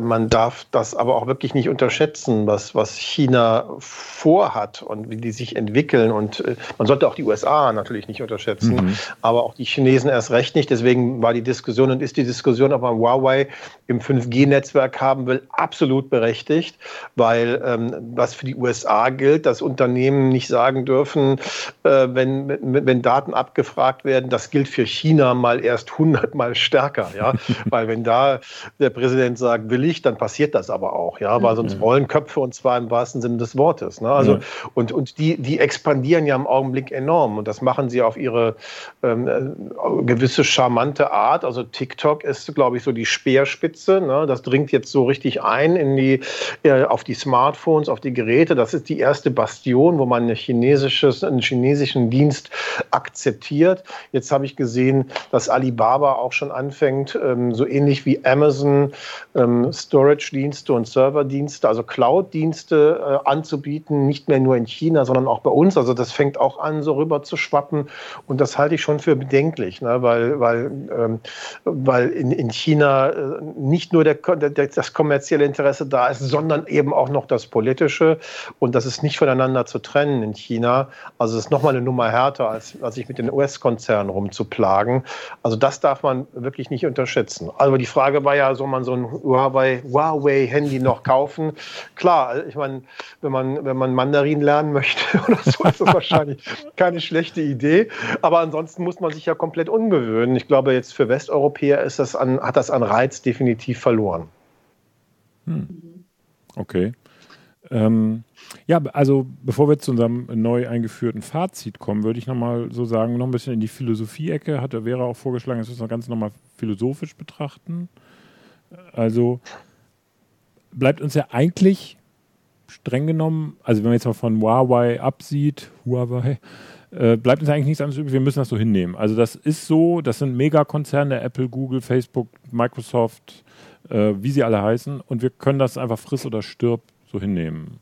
man darf das aber auch wirklich nicht unterschätzen, was, was China vorhat und wie die sich entwickeln. Und äh, man sollte auch die USA natürlich nicht unterschätzen, mhm. aber auch die Chinesen erst recht nicht. Deswegen war die Diskussion und ist die Diskussion, ob man Huawei im 5G-Netzwerk haben will, absolut berechtigt, weil ähm, was für die USA gilt, dass Unternehmen nicht sagen dürfen, äh, wenn, wenn Daten abgefragt werden, das gilt für China mal erst hundertmal stärker, ja, weil wenn da der Präsident sagt, will ich, dann passiert das aber auch, ja, weil sonst mhm. rollen Köpfe und zwar im wahrsten Sinne des Wortes. Ne? Also, ja. und, und die, die expandieren ja im Augenblick enorm und das machen sie auf ihre ähm, äh, gewisse charmante Art. Also TikTok ist, glaube ich, so die Speerspitze. Ne? Das dringt jetzt so richtig ein in die, äh, auf die Smartphones, auf die Geräte. Das ist die erste Bastion, wo man eine chinesisches, einen chinesischen Dienst akzeptiert. Jetzt habe ich gesehen, dass Alibaba auch schon anfängt, ähm, so ähnlich wie Amazon ähm, Storage-Dienste und Server-Dienste, also Cloud-Dienste äh, anzubieten, nicht mehr nur in China, sondern auch bei uns. Also das fängt auch an, so rüber zu schwappen. Und das halte ich schon für bedenklich, ne? weil, weil, ähm, weil in, in China äh, nicht nur der, der, das kommerzielle Interesse da ist, sondern eben auch noch das politische. Und das ist nicht voneinander zu trennen in China. Also es ist nochmal eine Nummer härter, als, als sich mit den US-Konzernen rumzuplagen. Also das darf man wirklich nicht unterschätzen. Also die Frage war ja, soll man so ein Huawei-Handy noch kaufen? Klar, ich meine, wenn man, wenn man Mandarin lernen möchte oder so, ist das wahrscheinlich keine schlechte Idee. Aber ansonsten muss man sich ja komplett umgewöhnen. Ich glaube, jetzt für Westeuropäer ist das an, hat das an Reiz definitiv verloren. Hm. Okay. Ähm, ja, also bevor wir zu unserem neu eingeführten Fazit kommen, würde ich nochmal so sagen, noch ein bisschen in die Philosophie-Ecke. Hatte Vera auch vorgeschlagen, dass wir es noch ganz nochmal philosophisch betrachten. Also bleibt uns ja eigentlich streng genommen, also wenn man jetzt mal von Huawei absieht, Huawei, äh, bleibt uns eigentlich nichts anderes übrig, wir müssen das so hinnehmen. Also das ist so, das sind Megakonzerne, Apple, Google, Facebook, Microsoft, äh, wie sie alle heißen, und wir können das einfach friss oder stirb so hinnehmen.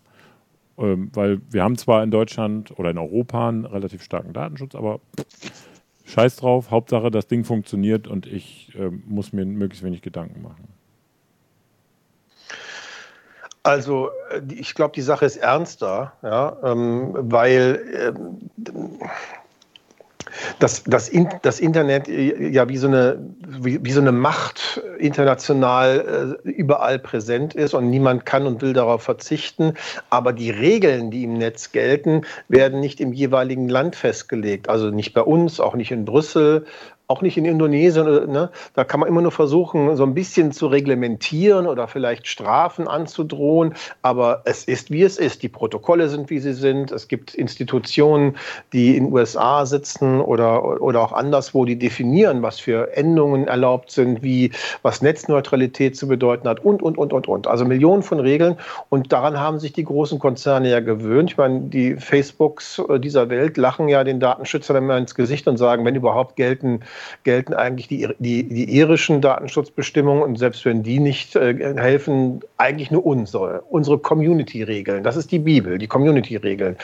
Ähm, weil wir haben zwar in Deutschland oder in Europa einen relativ starken Datenschutz, aber scheiß drauf, Hauptsache das Ding funktioniert und ich äh, muss mir möglichst wenig Gedanken machen. Also äh, ich glaube, die Sache ist ernster, ja, ähm, weil ähm, das, das, in, das Internet äh, ja wie so eine, wie, wie so eine Macht international äh, überall präsent ist und niemand kann und will darauf verzichten. Aber die Regeln, die im Netz gelten, werden nicht im jeweiligen Land festgelegt. Also nicht bei uns, auch nicht in Brüssel, auch nicht in Indonesien, ne? da kann man immer nur versuchen, so ein bisschen zu reglementieren oder vielleicht Strafen anzudrohen. Aber es ist, wie es ist. Die Protokolle sind, wie sie sind. Es gibt Institutionen, die in den USA sitzen oder, oder auch anderswo, die definieren, was für Endungen erlaubt sind, wie was Netzneutralität zu bedeuten hat und, und, und, und, und. Also Millionen von Regeln. Und daran haben sich die großen Konzerne ja gewöhnt. Ich meine, die Facebooks dieser Welt lachen ja den Datenschützern immer ins Gesicht und sagen, wenn überhaupt gelten gelten eigentlich die, die, die irischen Datenschutzbestimmungen und selbst wenn die nicht äh, helfen, eigentlich nur unsere, unsere Community-Regeln. Das ist die Bibel, die Community-Regeln.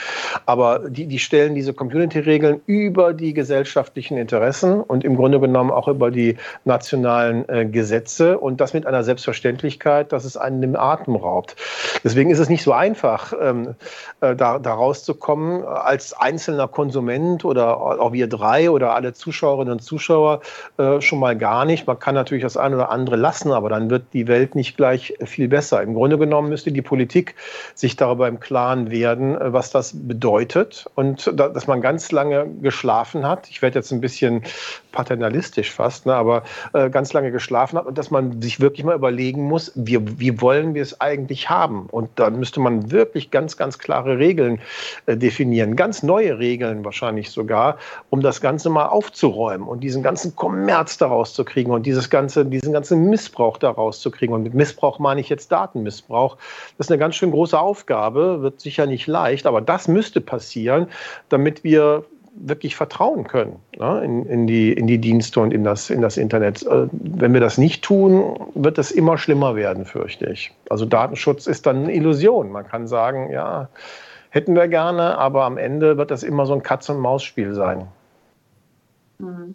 Aber die, die stellen diese Community-Regeln über die gesellschaftlichen Interessen und im Grunde genommen auch über die nationalen äh, Gesetze und das mit einer Selbstverständlichkeit, dass es einen den Atem raubt. Deswegen ist es nicht so einfach, ähm, äh, da, da rauszukommen als einzelner Konsument oder auch wir drei oder alle Zuschauerinnen und Zuschauer Zuschauer äh, schon mal gar nicht. Man kann natürlich das eine oder andere lassen, aber dann wird die Welt nicht gleich viel besser. Im Grunde genommen müsste die Politik sich darüber im Klaren werden, äh, was das bedeutet und da, dass man ganz lange geschlafen hat. Ich werde jetzt ein bisschen paternalistisch fast, ne, aber äh, ganz lange geschlafen hat und dass man sich wirklich mal überlegen muss, wie, wie wollen wir es eigentlich haben? Und dann müsste man wirklich ganz, ganz klare Regeln äh, definieren, ganz neue Regeln wahrscheinlich sogar, um das Ganze mal aufzuräumen und diesen ganzen Kommerz daraus zu kriegen und dieses ganze, diesen ganzen Missbrauch daraus zu kriegen. Und mit Missbrauch meine ich jetzt Datenmissbrauch. Das ist eine ganz schön große Aufgabe, wird sicher nicht leicht, aber das müsste passieren, damit wir wirklich vertrauen können ne, in, in, die, in die Dienste und in das, in das Internet. Äh, wenn wir das nicht tun, wird es immer schlimmer werden, fürchte ich. Also Datenschutz ist dann eine Illusion. Man kann sagen, ja, hätten wir gerne, aber am Ende wird das immer so ein Katz-und-Maus-Spiel sein. Mhm.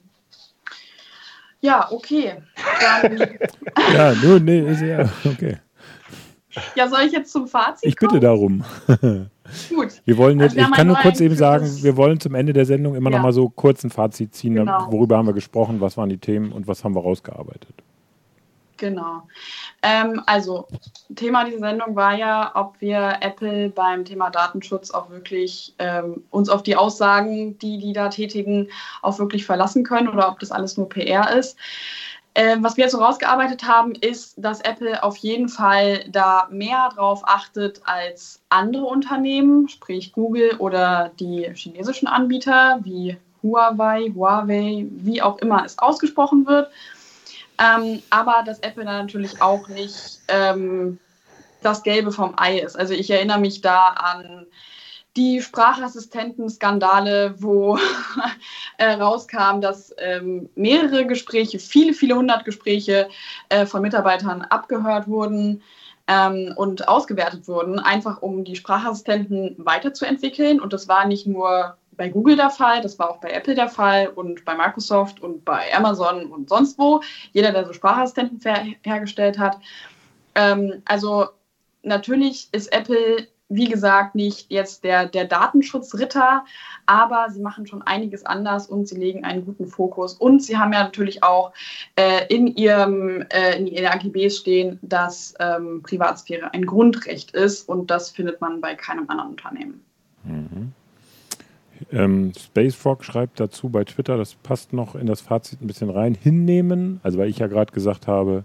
Ja, okay. Dann ja, nur, nee, ist ja, okay. Ja, soll ich jetzt zum Fazit Ich bitte darum. Gut. Wir wollen jetzt, also ich kann nur kurz eben sagen, wir wollen zum Ende der Sendung immer ja. noch mal so kurz ein Fazit ziehen. Genau. Worüber haben wir gesprochen, was waren die Themen und was haben wir rausgearbeitet? Genau. Ähm, also, Thema dieser Sendung war ja, ob wir Apple beim Thema Datenschutz auch wirklich ähm, uns auf die Aussagen, die die da tätigen, auch wirklich verlassen können oder ob das alles nur PR ist. Ähm, was wir jetzt so rausgearbeitet haben, ist, dass Apple auf jeden Fall da mehr drauf achtet als andere Unternehmen, sprich Google oder die chinesischen Anbieter wie Huawei, Huawei, wie auch immer es ausgesprochen wird. Ähm, aber dass Apple da natürlich auch nicht ähm, das Gelbe vom Ei ist. Also ich erinnere mich da an die Sprachassistenten-Skandale, wo äh, rauskam, dass ähm, mehrere Gespräche, viele, viele hundert Gespräche äh, von Mitarbeitern abgehört wurden ähm, und ausgewertet wurden, einfach um die Sprachassistenten weiterzuentwickeln. Und das war nicht nur bei Google der Fall, das war auch bei Apple der Fall und bei Microsoft und bei Amazon und sonst wo. Jeder, der so Sprachassistenten hergestellt hat. Ähm, also natürlich ist Apple, wie gesagt, nicht jetzt der, der Datenschutzritter, aber sie machen schon einiges anders und sie legen einen guten Fokus. Und sie haben ja natürlich auch äh, in, ihrem, äh, in ihren AGBs stehen, dass ähm, Privatsphäre ein Grundrecht ist und das findet man bei keinem anderen Unternehmen. Mhm. Ähm, Space schreibt dazu bei Twitter, das passt noch in das Fazit ein bisschen rein, hinnehmen. Also weil ich ja gerade gesagt habe,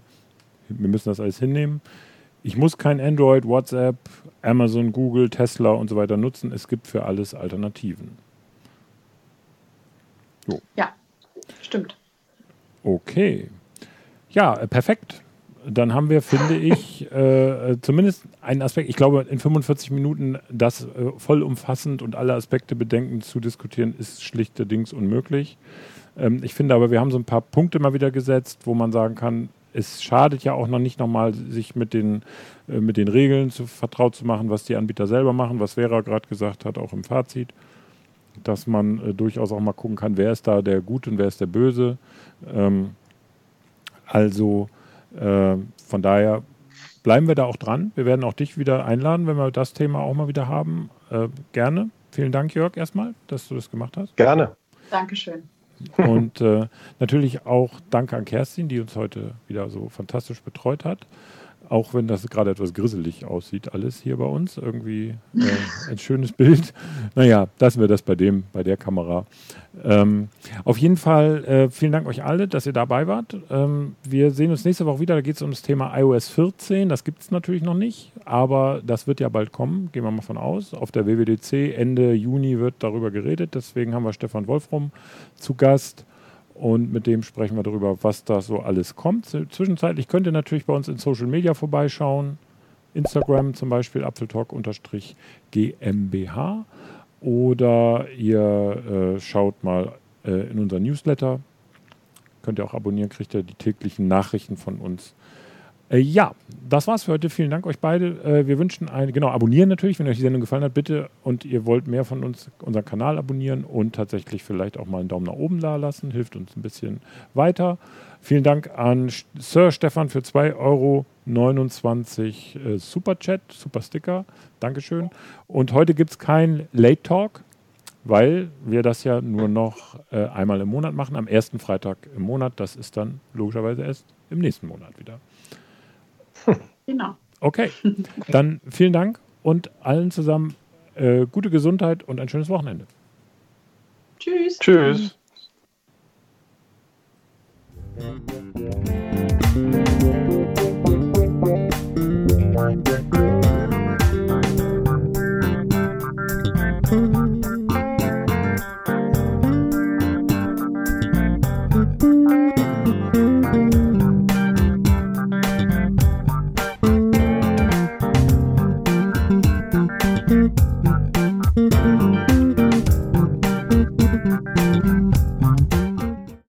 wir müssen das alles hinnehmen. Ich muss kein Android, WhatsApp, Amazon, Google, Tesla und so weiter nutzen. Es gibt für alles Alternativen. Jo. Ja, stimmt. Okay. Ja, äh, perfekt dann haben wir, finde ich, äh, zumindest einen Aspekt, ich glaube, in 45 Minuten das äh, vollumfassend und alle Aspekte bedenkend zu diskutieren, ist schlichterdings unmöglich. Ähm, ich finde aber, wir haben so ein paar Punkte mal wieder gesetzt, wo man sagen kann, es schadet ja auch noch nicht nochmal, sich mit den, äh, mit den Regeln zu, vertraut zu machen, was die Anbieter selber machen, was Vera gerade gesagt hat, auch im Fazit, dass man äh, durchaus auch mal gucken kann, wer ist da der Gute und wer ist der Böse. Ähm, also äh, von daher bleiben wir da auch dran. Wir werden auch dich wieder einladen, wenn wir das Thema auch mal wieder haben. Äh, gerne. Vielen Dank, Jörg, erstmal, dass du das gemacht hast. Gerne. Dankeschön. Und äh, natürlich auch danke an Kerstin, die uns heute wieder so fantastisch betreut hat. Auch wenn das gerade etwas grisselig aussieht, alles hier bei uns. Irgendwie äh, ein schönes Bild. Naja, lassen wir das bei dem, bei der Kamera. Ähm, auf jeden Fall äh, vielen Dank euch alle, dass ihr dabei wart. Ähm, wir sehen uns nächste Woche wieder. Da geht es um das Thema iOS 14. Das gibt es natürlich noch nicht, aber das wird ja bald kommen. Gehen wir mal von aus. Auf der WWDC Ende Juni wird darüber geredet. Deswegen haben wir Stefan Wolfram zu Gast und mit dem sprechen wir darüber, was da so alles kommt. Zwischenzeitlich könnt ihr natürlich bei uns in Social Media vorbeischauen. Instagram zum Beispiel apfeltalk-gmbh oder ihr äh, schaut mal äh, in unser Newsletter. Könnt ihr auch abonnieren, kriegt ihr die täglichen Nachrichten von uns ja, das war's für heute. Vielen Dank euch beide. Äh, wir wünschen eine, genau, abonnieren natürlich, wenn euch die Sendung gefallen hat, bitte. Und ihr wollt mehr von uns, unseren Kanal abonnieren und tatsächlich vielleicht auch mal einen Daumen nach oben da lassen. Hilft uns ein bisschen weiter. Vielen Dank an Sir Stefan für 2,29 Euro äh, Super Chat, Super Sticker. Dankeschön. Und heute gibt es kein Late Talk, weil wir das ja nur noch äh, einmal im Monat machen, am ersten Freitag im Monat. Das ist dann logischerweise erst im nächsten Monat wieder. Genau. Okay, dann vielen Dank und allen zusammen äh, gute Gesundheit und ein schönes Wochenende. Tschüss. Tschüss.